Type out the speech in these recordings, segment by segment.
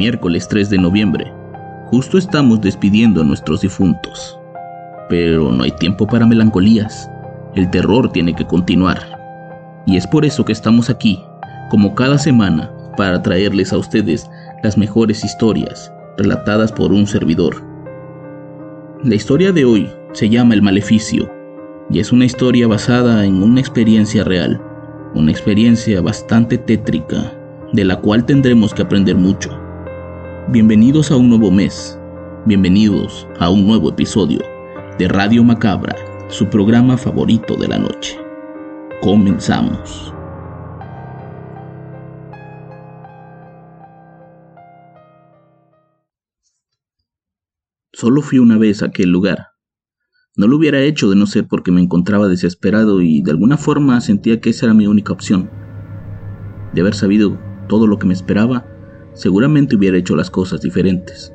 Miércoles 3 de noviembre. Justo estamos despidiendo a nuestros difuntos. Pero no hay tiempo para melancolías. El terror tiene que continuar. Y es por eso que estamos aquí, como cada semana, para traerles a ustedes las mejores historias relatadas por un servidor. La historia de hoy se llama El Maleficio y es una historia basada en una experiencia real, una experiencia bastante tétrica, de la cual tendremos que aprender mucho. Bienvenidos a un nuevo mes, bienvenidos a un nuevo episodio de Radio Macabra, su programa favorito de la noche. Comenzamos. Solo fui una vez a aquel lugar. No lo hubiera hecho de no ser porque me encontraba desesperado y de alguna forma sentía que esa era mi única opción. De haber sabido todo lo que me esperaba, seguramente hubiera hecho las cosas diferentes.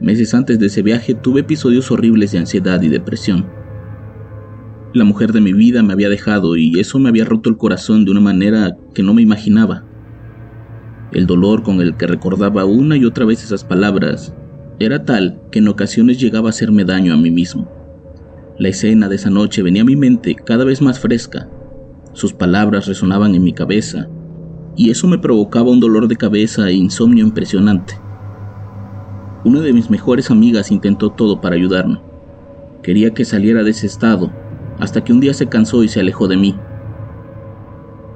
Meses antes de ese viaje tuve episodios horribles de ansiedad y depresión. La mujer de mi vida me había dejado y eso me había roto el corazón de una manera que no me imaginaba. El dolor con el que recordaba una y otra vez esas palabras era tal que en ocasiones llegaba a hacerme daño a mí mismo. La escena de esa noche venía a mi mente cada vez más fresca. Sus palabras resonaban en mi cabeza y eso me provocaba un dolor de cabeza e insomnio impresionante. Una de mis mejores amigas intentó todo para ayudarme. Quería que saliera de ese estado, hasta que un día se cansó y se alejó de mí.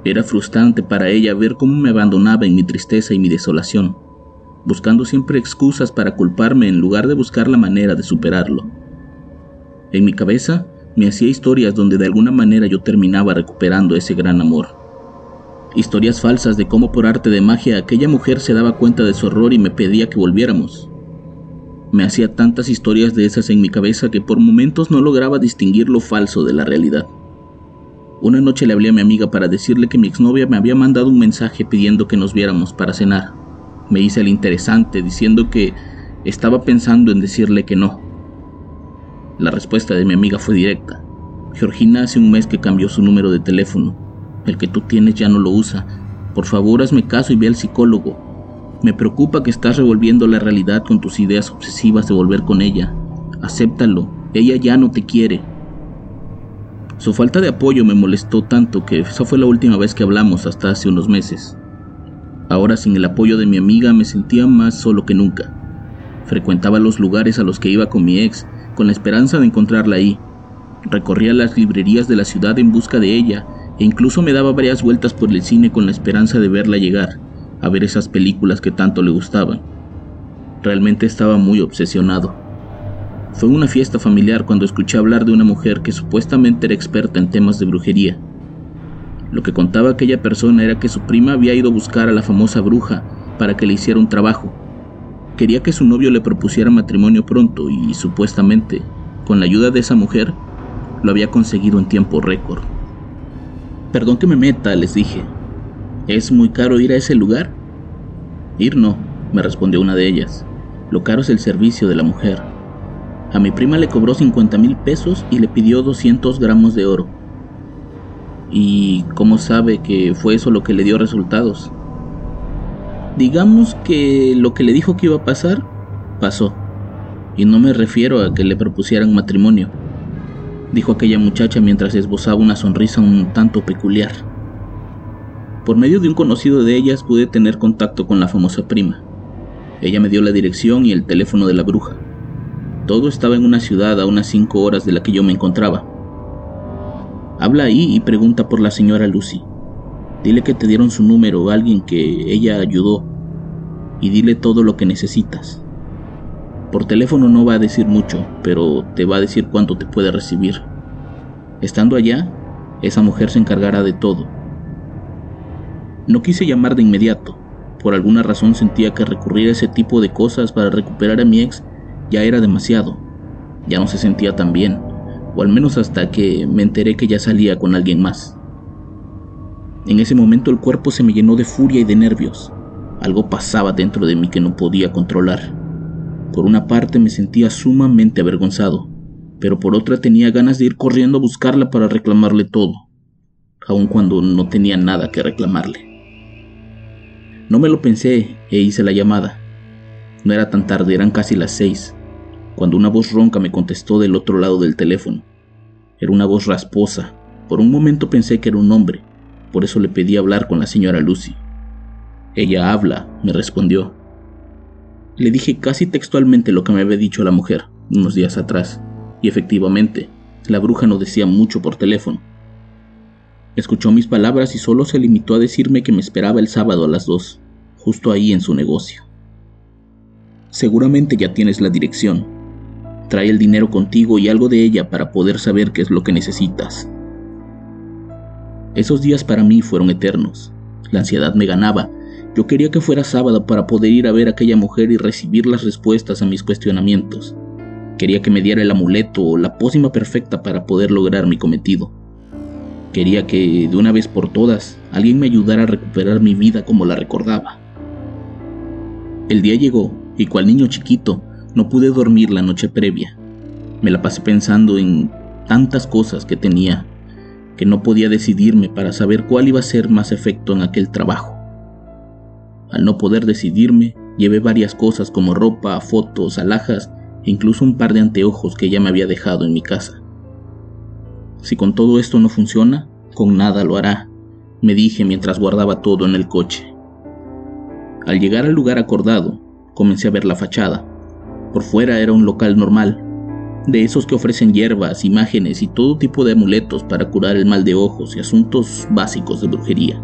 Era frustrante para ella ver cómo me abandonaba en mi tristeza y mi desolación, buscando siempre excusas para culparme en lugar de buscar la manera de superarlo. En mi cabeza me hacía historias donde de alguna manera yo terminaba recuperando ese gran amor. Historias falsas de cómo por arte de magia aquella mujer se daba cuenta de su error y me pedía que volviéramos. Me hacía tantas historias de esas en mi cabeza que por momentos no lograba distinguir lo falso de la realidad. Una noche le hablé a mi amiga para decirle que mi exnovia me había mandado un mensaje pidiendo que nos viéramos para cenar. Me hice el interesante diciendo que estaba pensando en decirle que no. La respuesta de mi amiga fue directa. Georgina hace un mes que cambió su número de teléfono. El que tú tienes ya no lo usa. Por favor, hazme caso y ve al psicólogo. Me preocupa que estás revolviendo la realidad con tus ideas obsesivas de volver con ella. Acéptalo, ella ya no te quiere. Su falta de apoyo me molestó tanto que esa fue la última vez que hablamos hasta hace unos meses. Ahora sin el apoyo de mi amiga me sentía más solo que nunca. Frecuentaba los lugares a los que iba con mi ex con la esperanza de encontrarla ahí. Recorría las librerías de la ciudad en busca de ella e incluso me daba varias vueltas por el cine con la esperanza de verla llegar a ver esas películas que tanto le gustaban. Realmente estaba muy obsesionado. Fue una fiesta familiar cuando escuché hablar de una mujer que supuestamente era experta en temas de brujería. Lo que contaba aquella persona era que su prima había ido a buscar a la famosa bruja para que le hiciera un trabajo. Quería que su novio le propusiera matrimonio pronto y supuestamente, con la ayuda de esa mujer, lo había conseguido en tiempo récord. Perdón que me meta, les dije, ¿Es muy caro ir a ese lugar? Ir no, me respondió una de ellas. Lo caro es el servicio de la mujer. A mi prima le cobró 50 mil pesos y le pidió 200 gramos de oro. ¿Y cómo sabe que fue eso lo que le dio resultados? Digamos que lo que le dijo que iba a pasar, pasó. Y no me refiero a que le propusieran matrimonio, dijo aquella muchacha mientras esbozaba una sonrisa un tanto peculiar. Por medio de un conocido de ellas pude tener contacto con la famosa prima. Ella me dio la dirección y el teléfono de la bruja. Todo estaba en una ciudad a unas cinco horas de la que yo me encontraba. Habla ahí y pregunta por la señora Lucy. Dile que te dieron su número a alguien que ella ayudó y dile todo lo que necesitas. Por teléfono no va a decir mucho, pero te va a decir cuánto te puede recibir. Estando allá, esa mujer se encargará de todo. No quise llamar de inmediato. Por alguna razón sentía que recurrir a ese tipo de cosas para recuperar a mi ex ya era demasiado. Ya no se sentía tan bien, o al menos hasta que me enteré que ya salía con alguien más. En ese momento el cuerpo se me llenó de furia y de nervios. Algo pasaba dentro de mí que no podía controlar. Por una parte me sentía sumamente avergonzado, pero por otra tenía ganas de ir corriendo a buscarla para reclamarle todo, aun cuando no tenía nada que reclamarle. No me lo pensé e hice la llamada. No era tan tarde, eran casi las seis, cuando una voz ronca me contestó del otro lado del teléfono. Era una voz rasposa. Por un momento pensé que era un hombre, por eso le pedí hablar con la señora Lucy. Ella habla, me respondió. Le dije casi textualmente lo que me había dicho la mujer unos días atrás, y efectivamente, la bruja no decía mucho por teléfono. Escuchó mis palabras y solo se limitó a decirme que me esperaba el sábado a las dos, justo ahí en su negocio. Seguramente ya tienes la dirección. Trae el dinero contigo y algo de ella para poder saber qué es lo que necesitas. Esos días para mí fueron eternos. La ansiedad me ganaba. Yo quería que fuera sábado para poder ir a ver a aquella mujer y recibir las respuestas a mis cuestionamientos. Quería que me diera el amuleto o la pócima perfecta para poder lograr mi cometido. Quería que, de una vez por todas, alguien me ayudara a recuperar mi vida como la recordaba. El día llegó y cual niño chiquito no pude dormir la noche previa. Me la pasé pensando en tantas cosas que tenía que no podía decidirme para saber cuál iba a ser más efecto en aquel trabajo. Al no poder decidirme, llevé varias cosas como ropa, fotos, alhajas e incluso un par de anteojos que ya me había dejado en mi casa. Si con todo esto no funciona, con nada lo hará, me dije mientras guardaba todo en el coche. Al llegar al lugar acordado, comencé a ver la fachada. Por fuera era un local normal, de esos que ofrecen hierbas, imágenes y todo tipo de amuletos para curar el mal de ojos y asuntos básicos de brujería.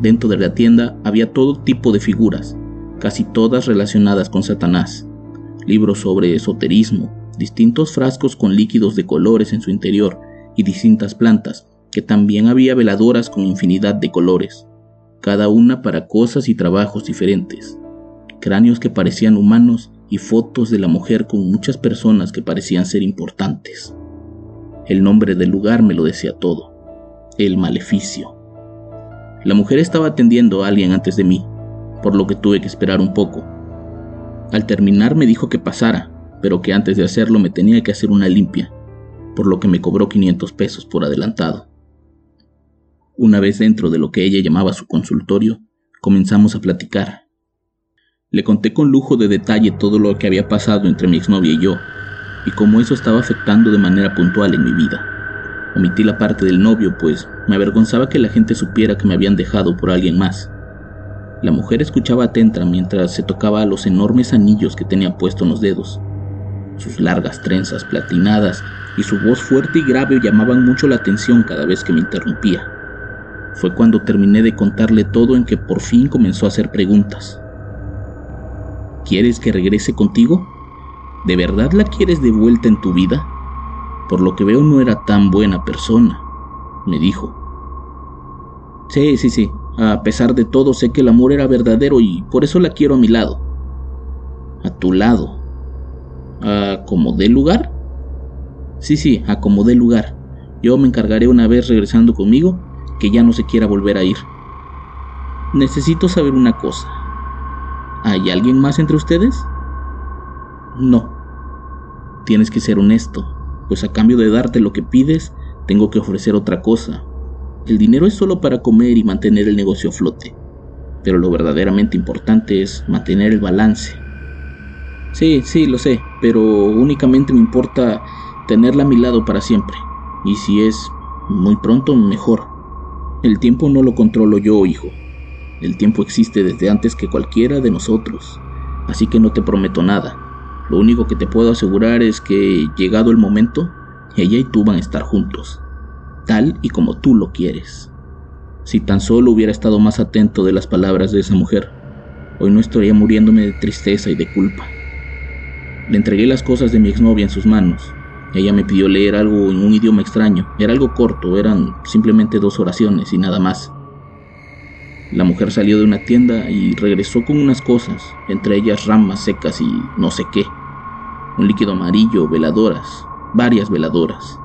Dentro de la tienda había todo tipo de figuras, casi todas relacionadas con Satanás, libros sobre esoterismo, distintos frascos con líquidos de colores en su interior y distintas plantas, que también había veladoras con infinidad de colores, cada una para cosas y trabajos diferentes, cráneos que parecían humanos y fotos de la mujer con muchas personas que parecían ser importantes. El nombre del lugar me lo decía todo, el maleficio. La mujer estaba atendiendo a alguien antes de mí, por lo que tuve que esperar un poco. Al terminar me dijo que pasara, pero que antes de hacerlo me tenía que hacer una limpia, por lo que me cobró 500 pesos por adelantado. Una vez dentro de lo que ella llamaba su consultorio, comenzamos a platicar le conté con lujo de detalle todo lo que había pasado entre mi exnovia y yo, y cómo eso estaba afectando de manera puntual en mi vida. Omití la parte del novio, pues me avergonzaba que la gente supiera que me habían dejado por alguien más. La mujer escuchaba atenta mientras se tocaba los enormes anillos que tenía puestos en los dedos. Sus largas trenzas platinadas y su voz fuerte y grave llamaban mucho la atención cada vez que me interrumpía. Fue cuando terminé de contarle todo en que por fin comenzó a hacer preguntas. ¿Quieres que regrese contigo? ¿De verdad la quieres de vuelta en tu vida? Por lo que veo no era tan buena persona, me dijo. Sí, sí, sí. A pesar de todo sé que el amor era verdadero y por eso la quiero a mi lado. A tu lado. ¿A como dé lugar? Sí, sí, a como lugar. Yo me encargaré una vez regresando conmigo que ya no se quiera volver a ir. Necesito saber una cosa. ¿Hay alguien más entre ustedes? No. Tienes que ser honesto, pues a cambio de darte lo que pides, tengo que ofrecer otra cosa. El dinero es solo para comer y mantener el negocio a flote, pero lo verdaderamente importante es mantener el balance. Sí, sí, lo sé, pero únicamente me importa tenerla a mi lado para siempre. Y si es muy pronto, mejor. El tiempo no lo controlo yo, hijo. El tiempo existe desde antes que cualquiera de nosotros, así que no te prometo nada. Lo único que te puedo asegurar es que, llegado el momento, ella y tú van a estar juntos, tal y como tú lo quieres. Si tan solo hubiera estado más atento de las palabras de esa mujer, hoy no estaría muriéndome de tristeza y de culpa. Le entregué las cosas de mi exnovia en sus manos. Ella me pidió leer algo en un idioma extraño. Era algo corto, eran simplemente dos oraciones y nada más. La mujer salió de una tienda y regresó con unas cosas, entre ellas ramas secas y no sé qué. Un líquido amarillo, veladoras, varias veladoras.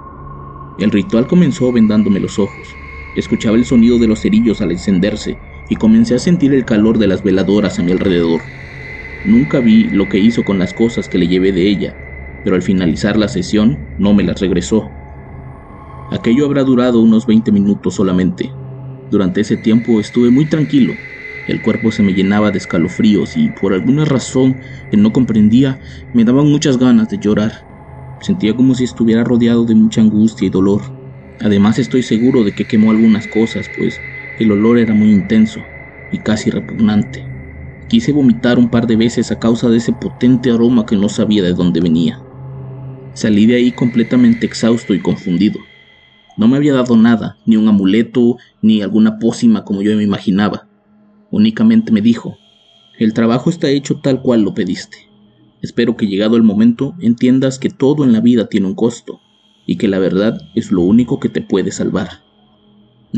El ritual comenzó vendándome los ojos. Escuchaba el sonido de los cerillos al encenderse y comencé a sentir el calor de las veladoras a mi alrededor. Nunca vi lo que hizo con las cosas que le llevé de ella, pero al finalizar la sesión no me las regresó. Aquello habrá durado unos 20 minutos solamente. Durante ese tiempo estuve muy tranquilo. El cuerpo se me llenaba de escalofríos y por alguna razón que no comprendía me daban muchas ganas de llorar. Sentía como si estuviera rodeado de mucha angustia y dolor. Además estoy seguro de que quemó algunas cosas, pues el olor era muy intenso y casi repugnante. Quise vomitar un par de veces a causa de ese potente aroma que no sabía de dónde venía. Salí de ahí completamente exhausto y confundido. No me había dado nada, ni un amuleto, ni alguna pócima como yo me imaginaba. Únicamente me dijo, el trabajo está hecho tal cual lo pediste. Espero que llegado el momento entiendas que todo en la vida tiene un costo, y que la verdad es lo único que te puede salvar.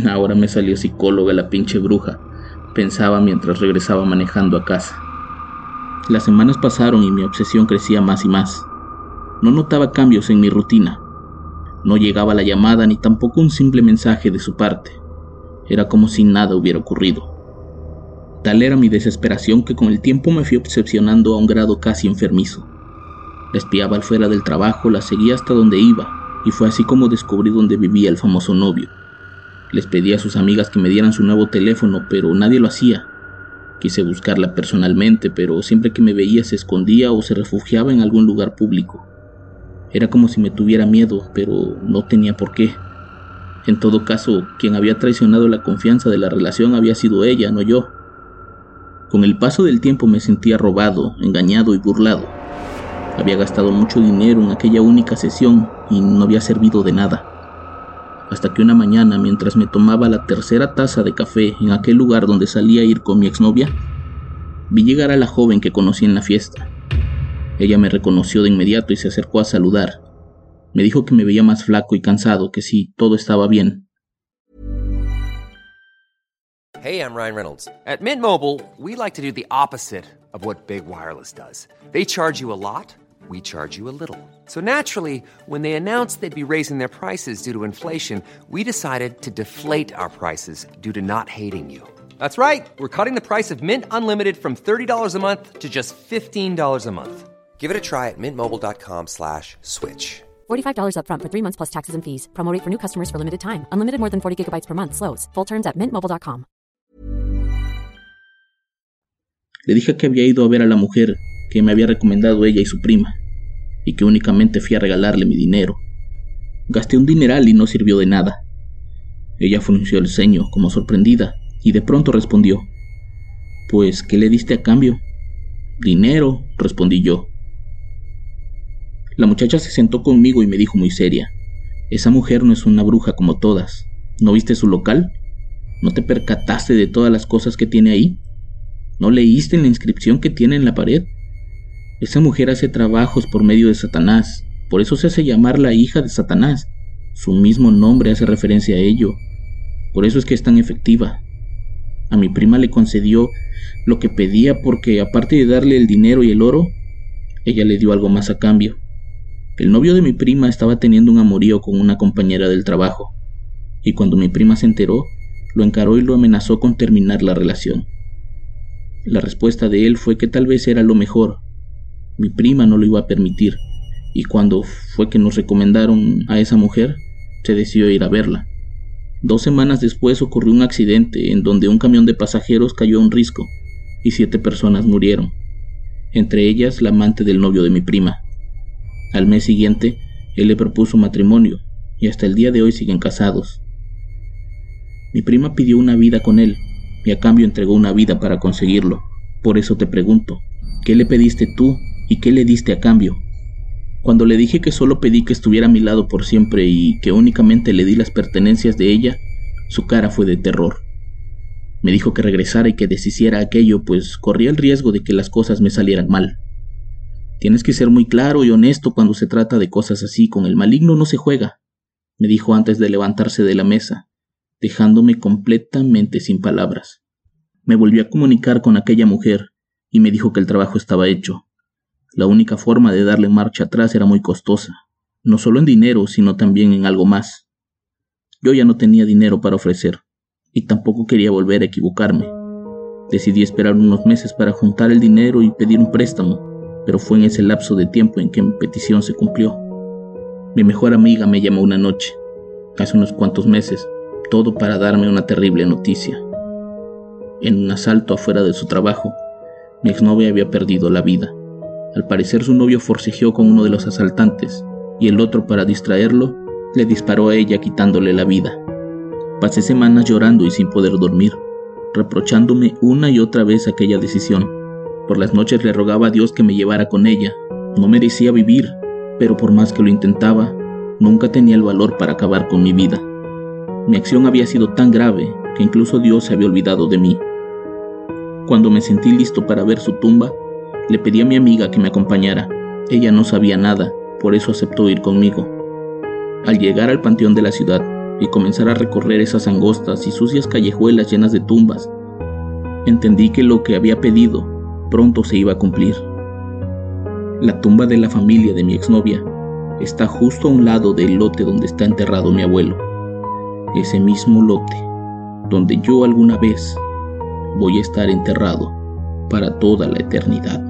Ahora me salió psicóloga la pinche bruja, pensaba mientras regresaba manejando a casa. Las semanas pasaron y mi obsesión crecía más y más. No notaba cambios en mi rutina. No llegaba la llamada ni tampoco un simple mensaje de su parte. Era como si nada hubiera ocurrido. Tal era mi desesperación que con el tiempo me fui obsesionando a un grado casi enfermizo. La espiaba al fuera del trabajo, la seguía hasta donde iba, y fue así como descubrí dónde vivía el famoso novio. Les pedí a sus amigas que me dieran su nuevo teléfono, pero nadie lo hacía. Quise buscarla personalmente, pero siempre que me veía se escondía o se refugiaba en algún lugar público. Era como si me tuviera miedo, pero no tenía por qué. En todo caso, quien había traicionado la confianza de la relación había sido ella, no yo. Con el paso del tiempo me sentía robado, engañado y burlado. Había gastado mucho dinero en aquella única sesión y no había servido de nada hasta que una mañana, mientras me tomaba la tercera taza de café en aquel lugar donde salía a ir con mi exnovia, vi llegar a la joven que conocí en la fiesta. Ella me reconoció de inmediato y se acercó a saludar. Me dijo que me veía más flaco y cansado, que sí, todo estaba bien. Hey, I'm Ryan Reynolds. At Mint Mobile, we like to do the opposite of what Big Wireless does. They charge you a lot. we charge you a little. So naturally, when they announced they'd be raising their prices due to inflation, we decided to deflate our prices due to not hating you. That's right. We're cutting the price of Mint Unlimited from $30 a month to just $15 a month. Give it a try at mintmobile.com slash switch. $45 upfront for three months plus taxes and fees. Promo for new customers for limited time. Unlimited more than 40 gigabytes per month. Slows. Full terms at mintmobile.com. Le dije que había ido a ver a la mujer que me había recomendado ella y su prima. y que únicamente fui a regalarle mi dinero. Gasté un dineral y no sirvió de nada. Ella frunció el ceño como sorprendida y de pronto respondió, Pues, ¿qué le diste a cambio? Dinero, respondí yo. La muchacha se sentó conmigo y me dijo muy seria, Esa mujer no es una bruja como todas. ¿No viste su local? ¿No te percataste de todas las cosas que tiene ahí? ¿No leíste la inscripción que tiene en la pared? Esa mujer hace trabajos por medio de Satanás, por eso se hace llamar la hija de Satanás. Su mismo nombre hace referencia a ello. Por eso es que es tan efectiva. A mi prima le concedió lo que pedía porque aparte de darle el dinero y el oro, ella le dio algo más a cambio. El novio de mi prima estaba teniendo un amorío con una compañera del trabajo, y cuando mi prima se enteró, lo encaró y lo amenazó con terminar la relación. La respuesta de él fue que tal vez era lo mejor, mi prima no lo iba a permitir, y cuando fue que nos recomendaron a esa mujer, se decidió ir a verla. Dos semanas después ocurrió un accidente en donde un camión de pasajeros cayó a un risco y siete personas murieron, entre ellas la amante del novio de mi prima. Al mes siguiente, él le propuso matrimonio y hasta el día de hoy siguen casados. Mi prima pidió una vida con él y a cambio entregó una vida para conseguirlo. Por eso te pregunto, ¿qué le pediste tú ¿Y qué le diste a cambio? Cuando le dije que solo pedí que estuviera a mi lado por siempre y que únicamente le di las pertenencias de ella, su cara fue de terror. Me dijo que regresara y que deshiciera aquello, pues corría el riesgo de que las cosas me salieran mal. Tienes que ser muy claro y honesto cuando se trata de cosas así. Con el maligno no se juega, me dijo antes de levantarse de la mesa, dejándome completamente sin palabras. Me volví a comunicar con aquella mujer y me dijo que el trabajo estaba hecho. La única forma de darle marcha atrás era muy costosa, no solo en dinero, sino también en algo más. Yo ya no tenía dinero para ofrecer, y tampoco quería volver a equivocarme. Decidí esperar unos meses para juntar el dinero y pedir un préstamo pero fue en ese lapso de tiempo en que mi petición se cumplió. Mi mejor amiga me llamó una noche, hace unos cuantos meses, todo para darme una terrible noticia. En un asalto afuera de su trabajo, mi exnovia había perdido la vida. Al parecer su novio forcejeó con uno de los asaltantes y el otro para distraerlo le disparó a ella quitándole la vida. Pasé semanas llorando y sin poder dormir, reprochándome una y otra vez aquella decisión por las noches le rogaba a Dios que me llevara con ella. No merecía vivir, pero por más que lo intentaba, nunca tenía el valor para acabar con mi vida. Mi acción había sido tan grave que incluso Dios se había olvidado de mí. Cuando me sentí listo para ver su tumba, le pedí a mi amiga que me acompañara. Ella no sabía nada, por eso aceptó ir conmigo. Al llegar al panteón de la ciudad y comenzar a recorrer esas angostas y sucias callejuelas llenas de tumbas, entendí que lo que había pedido pronto se iba a cumplir. La tumba de la familia de mi exnovia está justo a un lado del lote donde está enterrado mi abuelo. Ese mismo lote donde yo alguna vez voy a estar enterrado para toda la eternidad.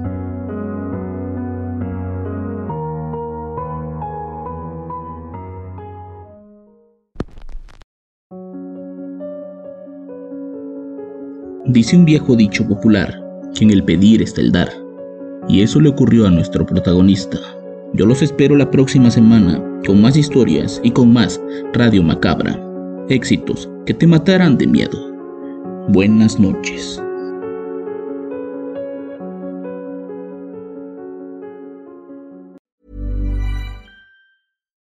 Dice un viejo dicho popular en el pedir está el dar. Y eso le ocurrió a nuestro protagonista. Yo los espero la próxima semana con más historias y con más Radio Macabra. Éxitos que te matarán de miedo. Buenas noches.